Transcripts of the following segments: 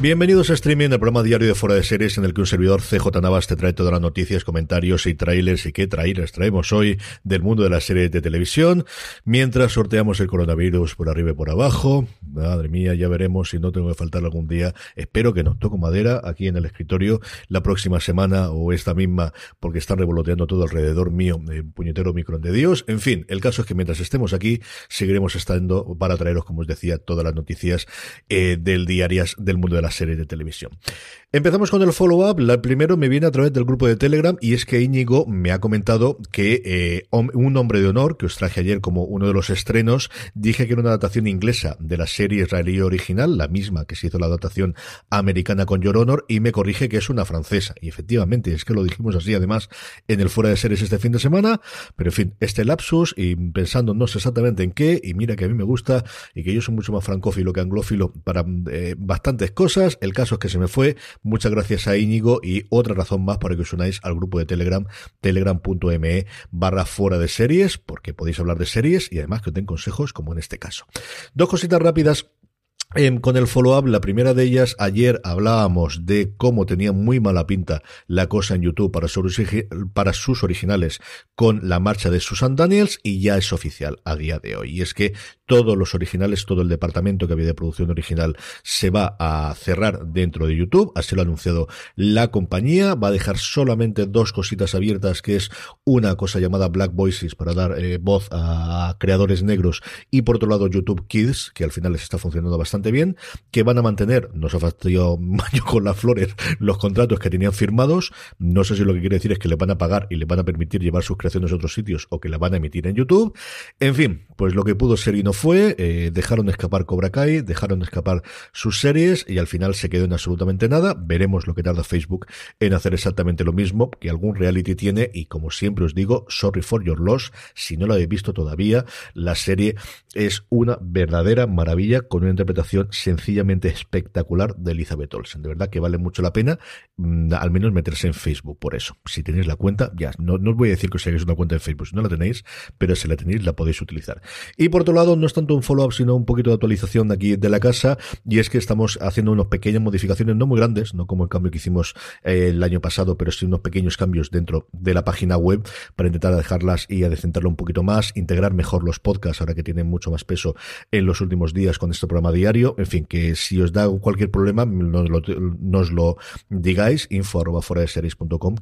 Bienvenidos a Streaming, el programa diario de Fuera de Series en el que un servidor CJ Navas te trae todas las noticias, comentarios y trailers y qué trailers traemos hoy del mundo de las series de televisión, mientras sorteamos el coronavirus por arriba y por abajo. Madre mía, ya veremos si no tengo que faltar algún día. Espero que no. Toco madera aquí en el escritorio la próxima semana o esta misma porque están revoloteando todo alrededor mío, puñetero micro de Dios. En fin, el caso es que mientras estemos aquí seguiremos estando para traeros, como os decía, todas las noticias eh, del diarias del mundo de las series de televisión. Empezamos con el follow-up. La primero me viene a través del grupo de Telegram y es que Íñigo me ha comentado que eh, un hombre de honor que os traje ayer como uno de los estrenos, dije que era una adaptación inglesa de la serie israelí original, la misma que se hizo la adaptación americana con Your Honor, y me corrige que es una francesa. Y efectivamente, es que lo dijimos así además en el fuera de series este fin de semana, pero en fin, este lapsus y pensando no sé exactamente en qué, y mira que a mí me gusta y que yo soy mucho más francófilo que anglófilo para eh, bastantes cosas, el caso es que se me fue, Muchas gracias a Íñigo y otra razón más para que os unáis al grupo de Telegram, telegram.me barra fuera de series, porque podéis hablar de series y además que os den consejos como en este caso. Dos cositas rápidas Em, con el follow-up, la primera de ellas, ayer hablábamos de cómo tenía muy mala pinta la cosa en YouTube para sus, originales con la marcha de Susan Daniels y ya es oficial a día de hoy. Y es que todos los originales, todo el departamento que había de producción original se va a cerrar dentro de YouTube, así lo ha anunciado la compañía, va a dejar solamente dos cositas abiertas, que es una cosa llamada Black Voices para dar eh, voz a creadores negros y por otro lado YouTube Kids, que al final les está funcionando bastante bien, que van a mantener, no se ha fastidiado Mayo con las flores, los contratos que tenían firmados. No sé si lo que quiere decir es que le van a pagar y le van a permitir llevar sus creaciones a otros sitios o que la van a emitir en YouTube. En fin, pues lo que pudo ser y no fue, eh, dejaron escapar Cobra Kai, dejaron escapar sus series y al final se quedó en absolutamente nada. Veremos lo que tarda Facebook en hacer exactamente lo mismo que algún reality tiene y como siempre os digo, sorry for your loss, si no lo habéis visto todavía, la serie es una verdadera maravilla con una interpretación sencillamente espectacular de Elizabeth Olsen. De verdad que vale mucho la pena, mm, al menos meterse en Facebook por eso. Si tenéis la cuenta, ya, no, no os voy a decir que os hagáis una cuenta en Facebook, si no la tenéis, pero si la tenéis, la podéis utilizar. Y por otro lado, no es tanto un follow-up, sino un poquito de actualización de aquí de la casa, y es que estamos haciendo unas pequeñas modificaciones, no muy grandes, no como el cambio que hicimos eh, el año pasado, pero sí unos pequeños cambios dentro de la página web para intentar dejarlas y adecentarlo un poquito más, integrar mejor los podcasts, ahora que tienen mucho más peso en los últimos días con este programa diario en fin, que si os da cualquier problema, nos lo, lo digáis, info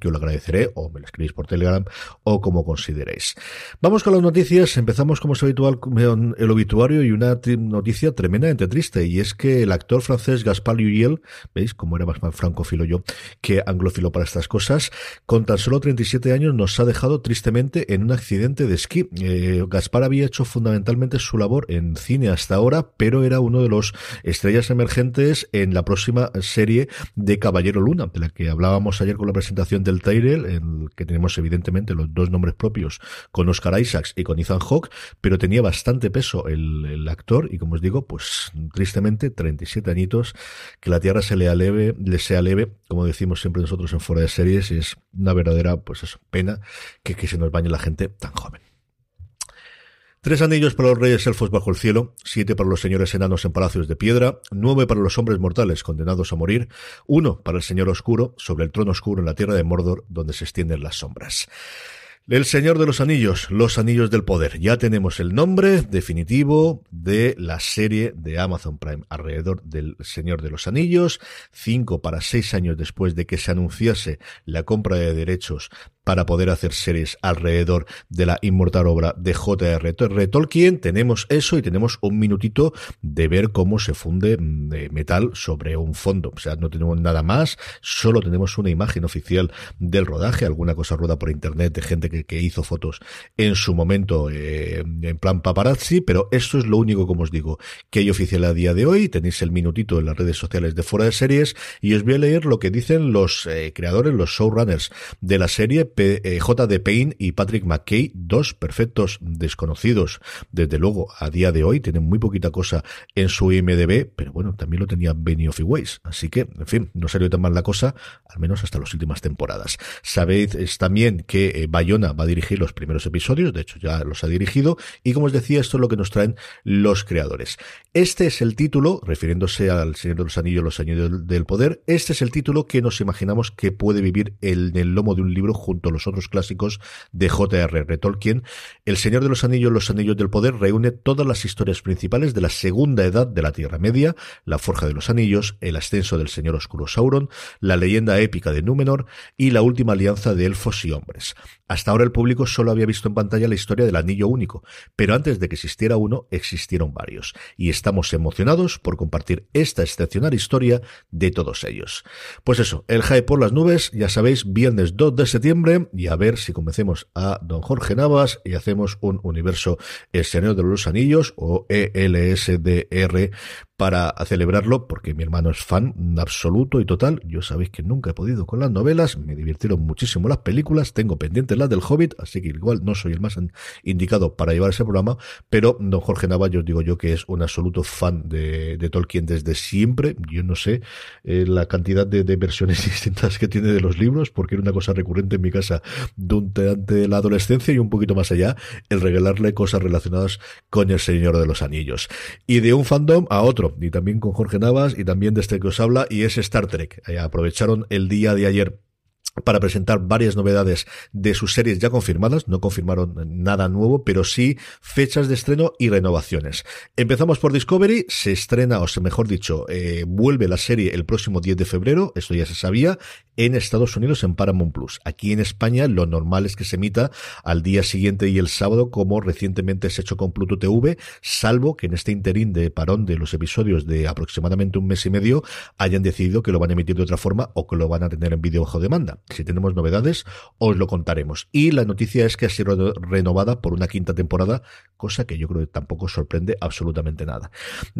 que os lo agradeceré, o me lo escribís por Telegram, o como consideréis. Vamos con las noticias, empezamos como es habitual con el obituario y una noticia tremendamente triste, y es que el actor francés Gaspar Luyel, veis como era más francófilo yo que anglófilo para estas cosas, con tan solo 37 años nos ha dejado tristemente en un accidente de esquí. Eh, Gaspar había hecho fundamentalmente su labor en cine hasta ahora, pero era uno de los estrellas emergentes en la próxima serie de Caballero Luna, de la que hablábamos ayer con la presentación del trailer, en que tenemos evidentemente los dos nombres propios con Oscar Isaacs y con Ethan Hawke, pero tenía bastante peso el, el actor y como os digo, pues tristemente 37 añitos, que la tierra se le aleve, le sea leve, como decimos siempre nosotros en fuera de series, y es una verdadera, pues eso, pena que, que se nos bañe la gente tan joven. Tres anillos para los reyes elfos bajo el cielo, siete para los señores enanos en palacios de piedra, nueve para los hombres mortales condenados a morir, uno para el señor oscuro sobre el trono oscuro en la tierra de Mordor donde se extienden las sombras. El Señor de los Anillos, Los Anillos del Poder. Ya tenemos el nombre definitivo de la serie de Amazon Prime alrededor del Señor de los Anillos. Cinco para seis años después de que se anunciase la compra de derechos para poder hacer series alrededor de la inmortal obra de J.R.R. Tolkien. Tenemos eso y tenemos un minutito de ver cómo se funde mm, metal sobre un fondo. O sea, no tenemos nada más, solo tenemos una imagen oficial del rodaje, alguna cosa rueda por internet de gente que, hizo fotos en su momento eh, en plan paparazzi, pero esto es lo único, como os digo, que hay oficial a día de hoy. Tenéis el minutito en las redes sociales de fuera de series y os voy a leer lo que dicen los eh, creadores, los showrunners de la serie eh, J.D. Payne y Patrick McKay, dos perfectos desconocidos, desde luego, a día de hoy, tienen muy poquita cosa en su IMDB, pero bueno, también lo tenía Benny of Ways, así que, en fin, no salió tan mal la cosa, al menos hasta las últimas temporadas. Sabéis también que eh, Va a dirigir los primeros episodios, de hecho ya los ha dirigido, y como os decía, esto es lo que nos traen los creadores. Este es el título, refiriéndose al Señor de los Anillos, los Anillos del Poder, este es el título que nos imaginamos que puede vivir en el lomo de un libro junto los otros clásicos de J.R.R. Tolkien. El Señor de los Anillos, los Anillos del Poder reúne todas las historias principales de la segunda edad de la Tierra Media, la Forja de los Anillos, el ascenso del Señor Oscuro Sauron, la leyenda épica de Númenor y la última alianza de elfos y hombres. Hasta ahora el público solo había visto en pantalla la historia del Anillo Único, pero antes de que existiera uno, existieron varios, y estamos emocionados por compartir esta excepcional historia de todos ellos. Pues eso, el hype por las nubes, ya sabéis, viernes 2 de septiembre, y a ver si convencemos a don Jorge Navas y hacemos un universo El de los Anillos o ELSDR para celebrarlo, porque mi hermano es fan absoluto y total. Yo sabéis que nunca he podido con las novelas, me divirtieron muchísimo las películas, tengo pendientes las del Hobbit, así que igual no soy el más indicado para llevar ese programa, pero don Jorge Nava, yo digo yo que es un absoluto fan de, Tolkien desde siempre. Yo no sé eh, la cantidad de, versiones distintas que tiene de los libros, porque era una cosa recurrente en mi casa durante la adolescencia y un poquito más allá, el regalarle cosas relacionadas con el Señor de los Anillos. Y de un fandom a otro y también con Jorge Navas y también de este que os habla, y es Star Trek. Eh, aprovecharon el día de ayer para presentar varias novedades de sus series ya confirmadas, no confirmaron nada nuevo, pero sí fechas de estreno y renovaciones. Empezamos por Discovery, se estrena, o mejor dicho, eh, vuelve la serie el próximo 10 de febrero, esto ya se sabía, en Estados Unidos en Paramount Plus. Aquí en España lo normal es que se emita al día siguiente y el sábado, como recientemente se ha hecho con Pluto TV, salvo que en este interín de parón de los episodios de aproximadamente un mes y medio hayan decidido que lo van a emitir de otra forma o que lo van a tener en vídeo bajo demanda. Si tenemos novedades, os lo contaremos. Y la noticia es que ha sido renovada por una quinta temporada, cosa que yo creo que tampoco sorprende absolutamente nada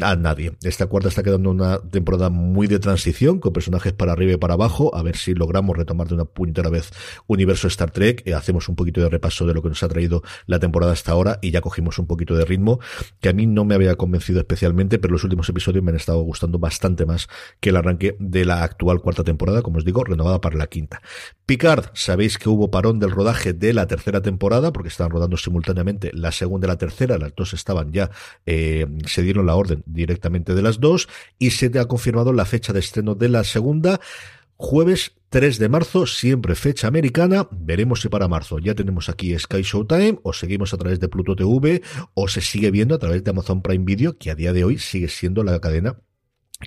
a nadie. Esta cuarta está quedando una temporada muy de transición, con personajes para arriba y para abajo, a ver si logramos retomar de una puñetera vez universo Star Trek. Eh, hacemos un poquito de repaso de lo que nos ha traído la temporada hasta ahora y ya cogimos un poquito de ritmo, que a mí no me había convencido especialmente, pero los últimos episodios me han estado gustando bastante más que el arranque de la actual cuarta temporada, como os digo, renovada para la quinta. Picard, sabéis que hubo parón del rodaje de la tercera temporada, porque estaban rodando simultáneamente la segunda y la tercera, las dos estaban ya, eh, se dieron la orden directamente de las dos, y se ha confirmado la fecha de estreno de la segunda, jueves 3 de marzo, siempre fecha americana. Veremos si para marzo ya tenemos aquí Sky Showtime, o seguimos a través de Pluto TV, o se sigue viendo a través de Amazon Prime Video, que a día de hoy sigue siendo la cadena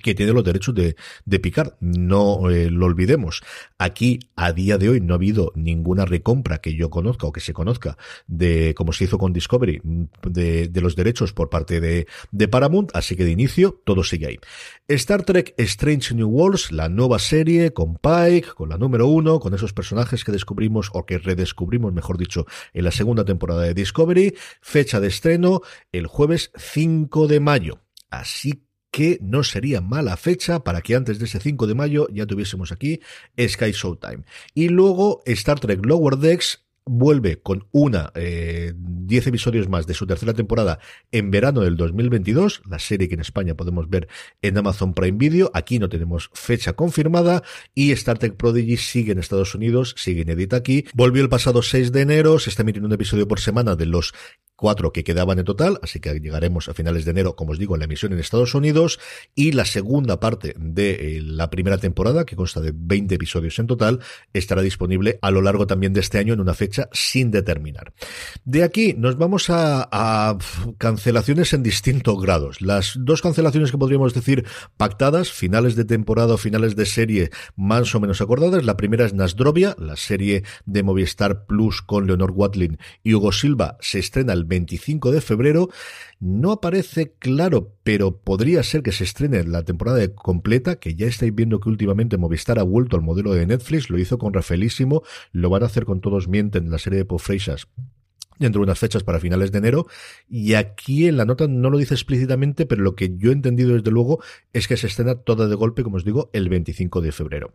que tiene los derechos de, de picar. No eh, lo olvidemos. Aquí, a día de hoy, no ha habido ninguna recompra que yo conozca o que se conozca de, como se hizo con Discovery, de, de los derechos por parte de, de Paramount. Así que de inicio, todo sigue ahí. Star Trek Strange New Worlds, la nueva serie con Pike, con la número uno, con esos personajes que descubrimos o que redescubrimos, mejor dicho, en la segunda temporada de Discovery. Fecha de estreno el jueves 5 de mayo. Así que no sería mala fecha para que antes de ese 5 de mayo ya tuviésemos aquí Sky Showtime. Y luego Star Trek Lower Decks vuelve con una, eh, 10 episodios más de su tercera temporada en verano del 2022, la serie que en España podemos ver en Amazon Prime Video, aquí no tenemos fecha confirmada, y Star Trek Prodigy sigue en Estados Unidos, sigue inédita aquí, volvió el pasado 6 de enero, se está emitiendo un episodio por semana de los cuatro que quedaban en total, así que llegaremos a finales de enero, como os digo, en la emisión en Estados Unidos, y la segunda parte de eh, la primera temporada, que consta de 20 episodios en total, estará disponible a lo largo también de este año en una fecha sin determinar. De aquí nos vamos a, a cancelaciones en distintos grados. Las dos cancelaciones que podríamos decir pactadas, finales de temporada o finales de serie más o menos acordadas. La primera es Nasdrovia, la serie de Movistar Plus con Leonor Watling y Hugo Silva, se estrena el 25 de febrero. No aparece claro, pero podría ser que se estrene la temporada completa, que ya estáis viendo que últimamente Movistar ha vuelto al modelo de Netflix, lo hizo con Rafaelísimo, lo van a hacer con Todos Mienten, la serie de Pop Freixas dentro de unas fechas para finales de enero y aquí en la nota no lo dice explícitamente pero lo que yo he entendido desde luego es que se estrena toda de golpe como os digo el 25 de febrero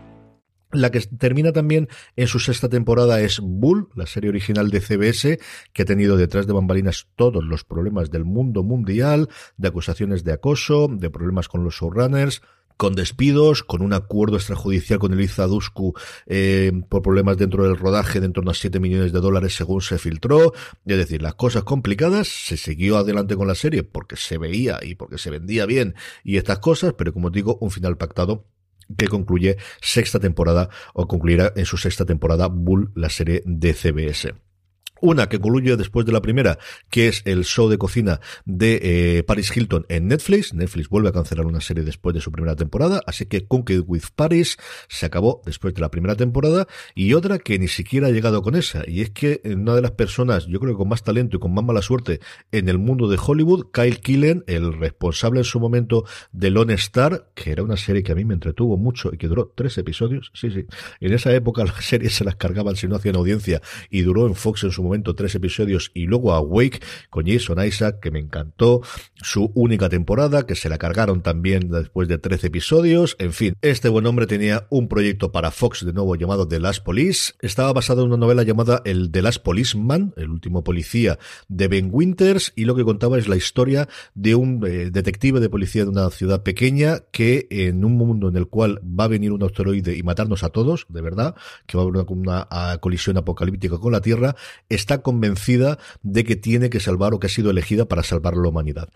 La que termina también en su sexta temporada es Bull, la serie original de CBS, que ha tenido detrás de bambalinas todos los problemas del mundo mundial, de acusaciones de acoso, de problemas con los showrunners, con despidos, con un acuerdo extrajudicial con Eliza Dusku eh, por problemas dentro del rodaje de en torno a 7 millones de dólares según se filtró. Es decir, las cosas complicadas, se siguió adelante con la serie porque se veía y porque se vendía bien y estas cosas, pero como digo, un final pactado que concluye sexta temporada o concluirá en su sexta temporada Bull, la serie de CBS. Una que concluye después de la primera, que es el show de cocina de eh, Paris Hilton en Netflix. Netflix vuelve a cancelar una serie después de su primera temporada, así que Conquer with Paris se acabó después de la primera temporada. Y otra que ni siquiera ha llegado con esa, y es que una de las personas, yo creo que con más talento y con más mala suerte en el mundo de Hollywood, Kyle Killen, el responsable en su momento de Lone Star, que era una serie que a mí me entretuvo mucho y que duró tres episodios. Sí, sí. En esa época las series se las cargaban si no hacían audiencia y duró en Fox en su momento momento tres episodios y luego a Wake con Jason Isaac, que me encantó, su única temporada, que se la cargaron también después de 13 episodios, en fin, este buen hombre tenía un proyecto para Fox de nuevo llamado The Last Police, estaba basado en una novela llamada El The Last Policeman, el último policía de Ben Winters, y lo que contaba es la historia de un eh, detective de policía de una ciudad pequeña que en un mundo en el cual va a venir un asteroide y matarnos a todos, de verdad, que va a haber una colisión apocalíptica con la Tierra, está convencida de que tiene que salvar o que ha sido elegida para salvar la humanidad.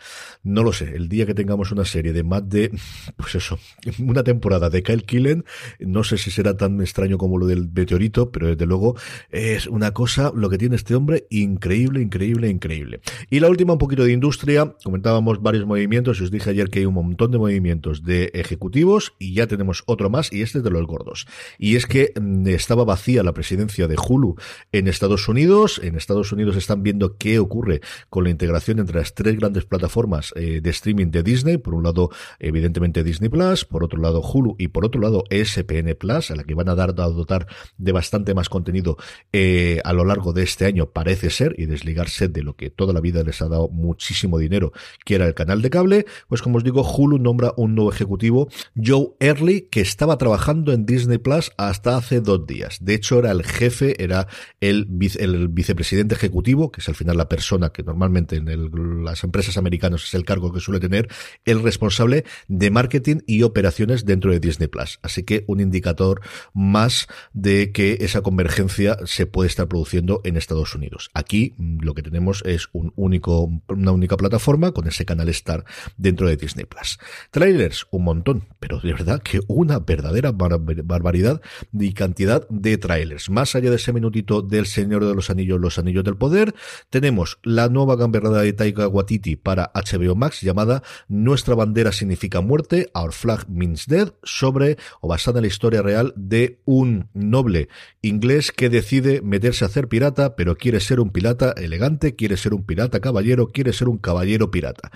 No lo sé, el día que tengamos una serie de más de, pues eso, una temporada de Kyle Killen, no sé si será tan extraño como lo del meteorito, pero desde luego es una cosa, lo que tiene este hombre, increíble, increíble, increíble. Y la última, un poquito de industria, comentábamos varios movimientos, y os dije ayer que hay un montón de movimientos de ejecutivos, y ya tenemos otro más, y este es de los gordos. Y es que mm, estaba vacía la presidencia de Hulu en Estados Unidos, en Estados Unidos están viendo qué ocurre con la integración entre las tres grandes plataformas eh, de streaming de Disney. Por un lado, evidentemente Disney Plus, por otro lado Hulu y por otro lado ESPN Plus, a la que van a dar a dotar de bastante más contenido eh, a lo largo de este año, parece ser, y desligarse de lo que toda la vida les ha dado muchísimo dinero, que era el canal de cable. Pues como os digo, Hulu nombra un nuevo ejecutivo, Joe Early, que estaba trabajando en Disney Plus hasta hace dos días. De hecho, era el jefe, era el, el vicepresidente presidente ejecutivo, que es al final la persona que normalmente en las empresas americanas es el cargo que suele tener, el responsable de marketing y operaciones dentro de Disney Plus. Así que un indicador más de que esa convergencia se puede estar produciendo en Estados Unidos. Aquí mm, lo que tenemos es un único, una única plataforma con ese canal Star dentro de Disney Plus. Trailers, un montón, pero de verdad que una verdadera barbaridad y cantidad de trailers. Más allá de ese minutito del Señor de los Anillos Los Anillos del Poder. Tenemos la nueva gamberrada de Taika Waititi para HBO Max llamada Nuestra bandera significa muerte, Our Flag Means Dead, sobre o basada en la historia real de un noble inglés que decide meterse a hacer pirata, pero quiere ser un pirata elegante, quiere ser un pirata caballero, quiere ser un caballero pirata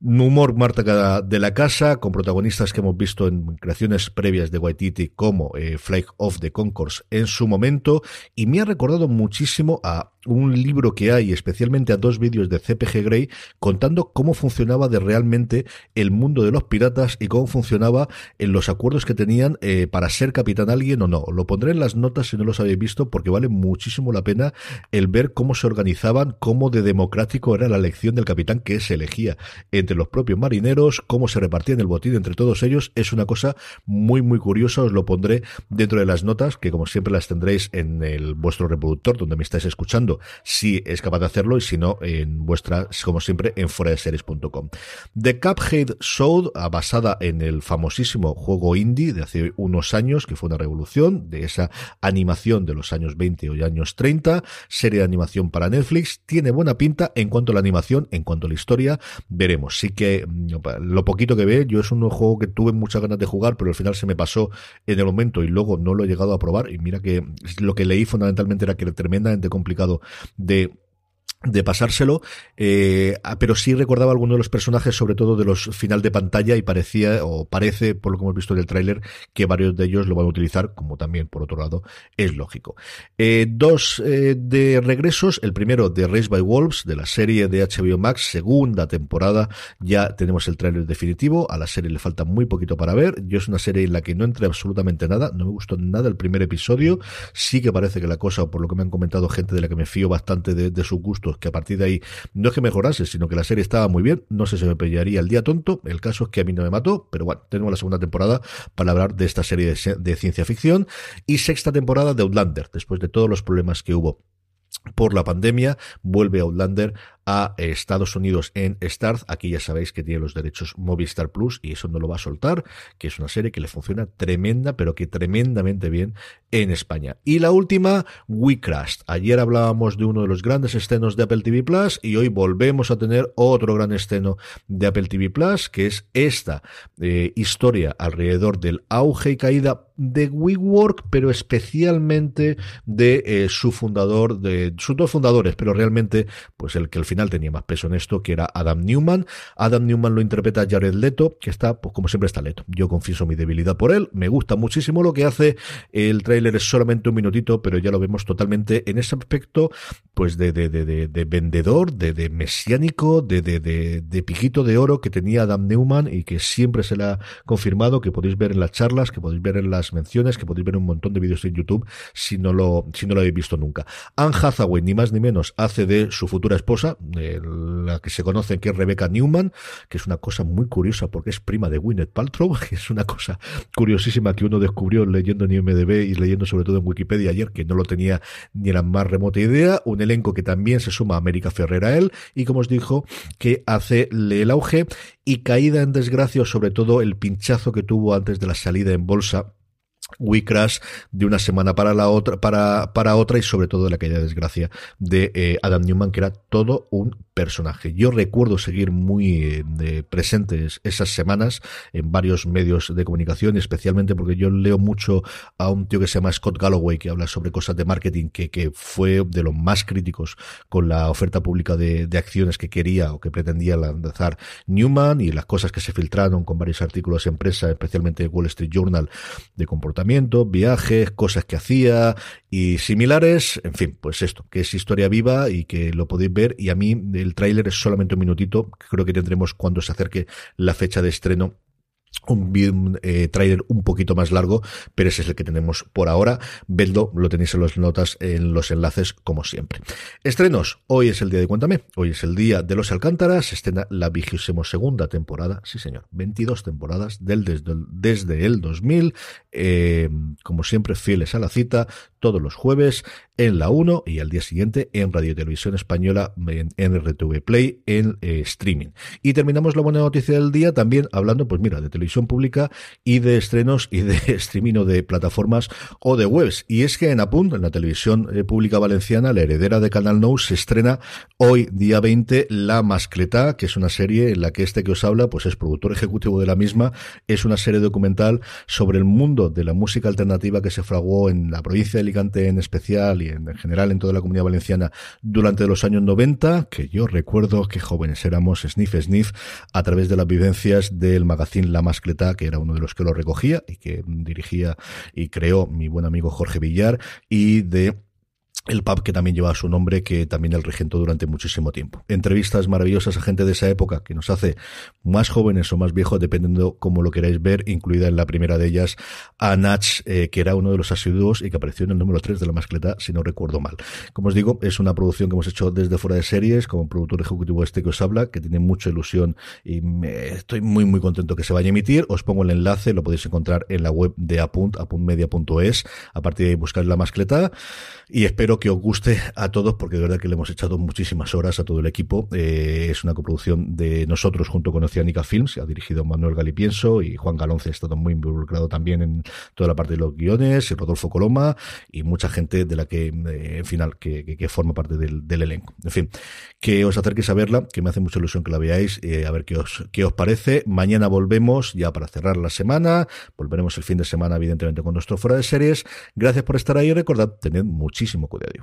humor Marta de la casa, con protagonistas que hemos visto en creaciones previas de Waititi como eh, Flag of the Concourse en su momento, y me ha recordado muchísimo a un libro que hay, especialmente a dos vídeos de CPG Grey, contando cómo funcionaba de realmente el mundo de los piratas y cómo funcionaba en los acuerdos que tenían eh, para ser capitán alguien o no. Lo pondré en las notas si no los habéis visto, porque vale muchísimo la pena el ver cómo se organizaban, cómo de democrático era la elección del capitán que se elegía entre los propios marineros, cómo se repartían el botín entre todos ellos. Es una cosa muy, muy curiosa. Os lo pondré dentro de las notas, que como siempre las tendréis en el vuestro reproductor donde me estáis escuchando si es capaz de hacerlo y si no, en vuestra, como siempre, en foradeseries.com. The Cuphead Soul, basada en el famosísimo juego indie de hace unos años, que fue una revolución de esa animación de los años 20 o años 30, serie de animación para Netflix, tiene buena pinta en cuanto a la animación, en cuanto a la historia, veremos. Sí que mm, lo poquito que ve, yo es un juego que tuve muchas ganas de jugar, pero al final se me pasó en el momento y luego no lo he llegado a probar y mira que lo que leí fundamentalmente era que era tremendamente complicado de de pasárselo, eh, pero sí recordaba algunos de los personajes, sobre todo de los final de pantalla, y parecía, o parece, por lo que hemos visto en el tráiler, que varios de ellos lo van a utilizar, como también, por otro lado, es lógico. Eh, dos eh, de regresos, el primero de Race by Wolves, de la serie de HBO Max, segunda temporada, ya tenemos el tráiler definitivo, a la serie le falta muy poquito para ver, yo es una serie en la que no entré absolutamente nada, no me gustó nada el primer episodio, sí que parece que la cosa, por lo que me han comentado gente de la que me fío bastante de, de sus gustos, que a partir de ahí no es que mejorase, sino que la serie estaba muy bien. No sé si me pillaría el día tonto. El caso es que a mí no me mató, pero bueno, tenemos la segunda temporada para hablar de esta serie de, de ciencia ficción y sexta temporada de Outlander, después de todos los problemas que hubo por la pandemia, vuelve Outlander a Estados Unidos en Starz. Aquí ya sabéis que tiene los derechos Movistar Plus y eso no lo va a soltar, que es una serie que le funciona tremenda, pero que tremendamente bien en España. Y la última, We Crashed. Ayer hablábamos de uno de los grandes estrenos de Apple TV Plus y hoy volvemos a tener otro gran estreno de Apple TV Plus, que es esta eh, historia alrededor del auge y caída de WeWork, pero especialmente de eh, su fundador, de sus dos fundadores, pero realmente, pues el que al final tenía más peso en esto, que era Adam Newman. Adam Newman lo interpreta Jared Leto, que está, pues como siempre está Leto. Yo confieso mi debilidad por él, me gusta muchísimo lo que hace. El tráiler es solamente un minutito, pero ya lo vemos totalmente en ese aspecto, pues de, de, de, de vendedor, de, de mesiánico, de, de, de, piquito de oro que tenía Adam Newman y que siempre se le ha confirmado, que podéis ver en las charlas, que podéis ver en las menciones, que podéis ver un montón de vídeos en YouTube si no lo, si no lo habéis visto nunca. Anne Hathaway, ni más ni menos, hace de su futura esposa, la que se conoce que es Rebecca Newman, que es una cosa muy curiosa porque es prima de Gwyneth Paltrow, que es una cosa curiosísima que uno descubrió leyendo en IMDB y leyendo sobre todo en Wikipedia ayer, que no lo tenía ni la más remota idea, un elenco que también se suma a América Ferrer a él, y como os dijo, que hace el auge y caída en desgracia, sobre todo el pinchazo que tuvo antes de la salida en bolsa We Crash de una semana para la otra, para, para otra y sobre todo de la caída de desgracia de eh, Adam Newman, que era todo un personaje. Yo recuerdo seguir muy eh, presentes esas semanas en varios medios de comunicación, especialmente porque yo leo mucho a un tío que se llama Scott Galloway, que habla sobre cosas de marketing, que, que fue de los más críticos con la oferta pública de, de acciones que quería o que pretendía lanzar Newman y las cosas que se filtraron con varios artículos en prensa, especialmente Wall Street Journal, de comportamiento, viajes, cosas que hacía y similares. En fin, pues esto, que es historia viva y que lo podéis ver y a mí el tráiler es solamente un minutito, creo que tendremos cuando se acerque la fecha de estreno un eh, trailer un poquito más largo, pero ese es el que tenemos por ahora. Vedlo, lo tenéis en las notas, en los enlaces, como siempre. Estrenos, hoy es el día de Cuéntame, hoy es el día de los Alcántaras, se estrena la vigésimo segunda temporada, sí señor, 22 temporadas del, desde, desde el 2000, eh, como siempre, fieles a la cita, todos los jueves en la 1 y al día siguiente en Radio Televisión Española, en RTV Play, en eh, streaming. Y terminamos la buena noticia del día también hablando, pues mira, de televisión pública y de estrenos y de streaming de plataformas o de webs. Y es que en Apunt, en la televisión eh, pública valenciana, la heredera de Canal Nou, se estrena hoy, día 20, La Mascleta, que es una serie en la que este que os habla, pues es productor ejecutivo de la misma, es una serie documental sobre el mundo de la música alternativa que se fraguó en la provincia de Alicante en especial y en general en toda la comunidad valenciana durante los años 90, que yo recuerdo que jóvenes éramos sniff sniff a través de las vivencias del magazine La Mascleta, que era uno de los que lo recogía y que dirigía y creó mi buen amigo Jorge Villar, y de el pub que también lleva su nombre, que también el regentó durante muchísimo tiempo. Entrevistas maravillosas a gente de esa época que nos hace más jóvenes o más viejos, dependiendo cómo lo queráis ver, incluida en la primera de ellas a Natch, eh, que era uno de los asiduos y que apareció en el número 3 de la mascleta, si no recuerdo mal. Como os digo, es una producción que hemos hecho desde fuera de series, como productor ejecutivo este que os habla, que tiene mucha ilusión y me, estoy muy muy contento que se vaya a emitir. Os pongo el enlace, lo podéis encontrar en la web de apunt, apuntmedia.es, a partir de ahí buscar la mascleta y espero que os guste a todos porque de verdad que le hemos echado muchísimas horas a todo el equipo. Eh, es una coproducción de nosotros junto con Oceánica Films, ha dirigido Manuel Galipienso y Juan Galonce ha estado muy involucrado también en toda la parte de los guiones, Rodolfo Coloma y mucha gente de la que, eh, en final, que, que, forma parte del, del, elenco. En fin, que os acerquéis a verla, que me hace mucha ilusión que la veáis, eh, a ver qué os, qué os parece. Mañana volvemos ya para cerrar la semana, volveremos el fin de semana evidentemente con nuestro fuera de series. Gracias por estar ahí y recordad, tened muchísimo cuidado de